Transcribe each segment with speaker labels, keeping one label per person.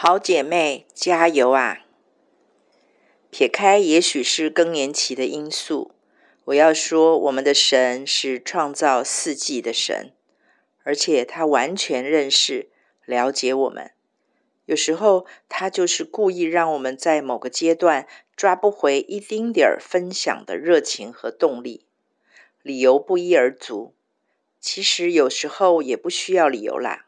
Speaker 1: 好姐妹，加油啊！撇开也许是更年期的因素，我要说，我们的神是创造四季的神，而且他完全认识、了解我们。有时候，他就是故意让我们在某个阶段抓不回一丁点儿分享的热情和动力，理由不一而足。其实有时候也不需要理由啦。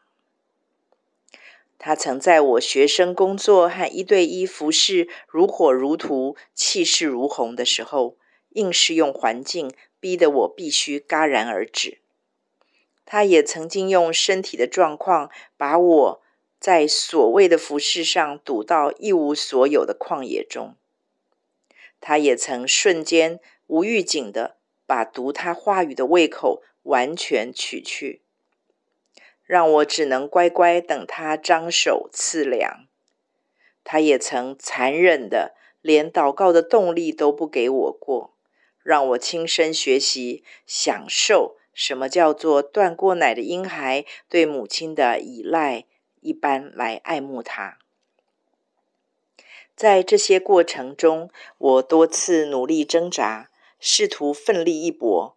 Speaker 1: 他曾在我学生工作和一对一服侍如火如荼、气势如虹的时候，硬是用环境逼得我必须戛然而止。他也曾经用身体的状况把我在所谓的服侍上堵到一无所有的旷野中。他也曾瞬间无预警地把读他话语的胃口完全取去。让我只能乖乖等他张手赐粮。他也曾残忍的连祷告的动力都不给我过，让我亲身学习享受什么叫做断过奶的婴孩对母亲的依赖一般来爱慕他。在这些过程中，我多次努力挣扎，试图奋力一搏。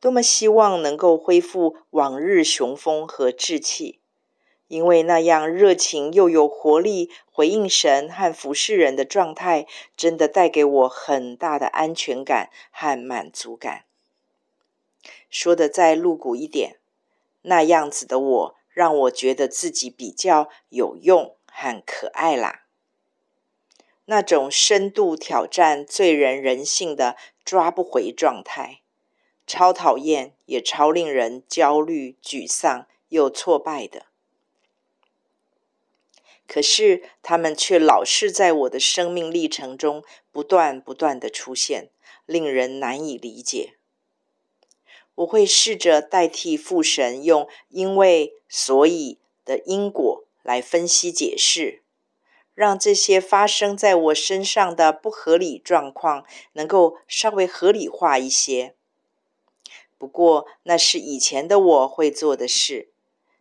Speaker 1: 多么希望能够恢复往日雄风和志气，因为那样热情又有活力回应神和服侍人的状态，真的带给我很大的安全感和满足感。说的再露骨一点，那样子的我，让我觉得自己比较有用和可爱啦。那种深度挑战罪人人性的抓不回状态。超讨厌，也超令人焦虑、沮丧又挫败的。可是，他们却老是在我的生命历程中不断不断的出现，令人难以理解。我会试着代替父神用“因为”“所以”的因果来分析解释，让这些发生在我身上的不合理状况能够稍微合理化一些。不过，那是以前的我会做的事，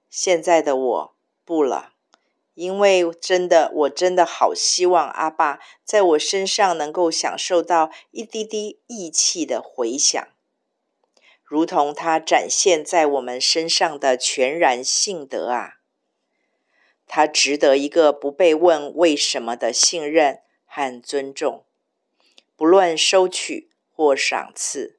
Speaker 1: 现在的我不了，因为真的，我真的好希望阿爸在我身上能够享受到一滴滴义气的回响，如同他展现在我们身上的全然信德啊，他值得一个不被问为什么的信任和尊重，不论收取或赏赐。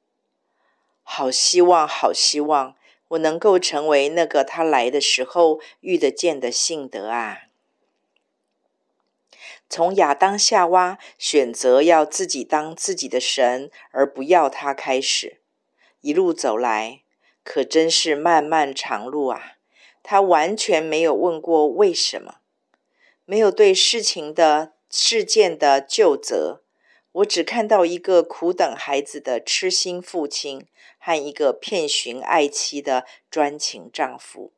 Speaker 1: 好希望，好希望我能够成为那个他来的时候遇得见的信德啊！从亚当夏娃选择要自己当自己的神，而不要他开始，一路走来，可真是漫漫长路啊！他完全没有问过为什么，没有对事情的事件的究责。我只看到一个苦等孩子的痴心父亲和一个遍寻爱妻的专情丈夫，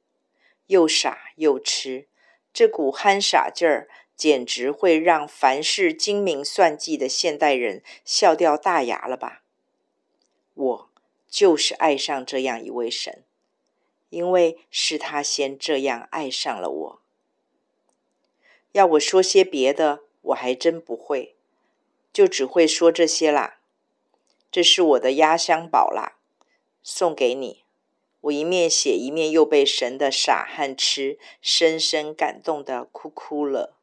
Speaker 1: 又傻又痴，这股憨傻劲儿简直会让凡是精明算计的现代人笑掉大牙了吧？我就是爱上这样一位神，因为是他先这样爱上了我。要我说些别的，我还真不会。就只会说这些啦，这是我的压箱宝啦，送给你。我一面写一面又被神的傻和痴深深感动的哭哭了。